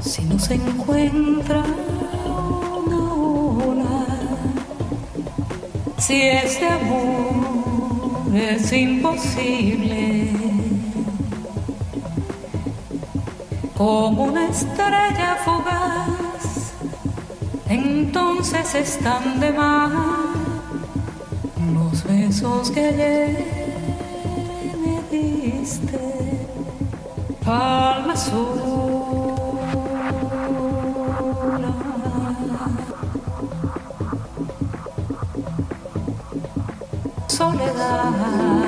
Si no se encuentra una ola, si ese amor es imposible. como una estrella fugaz, entonces están de más los besos que ayer me diste, palma sola. Soledad.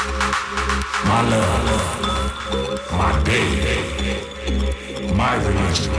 My love, my day, my religion.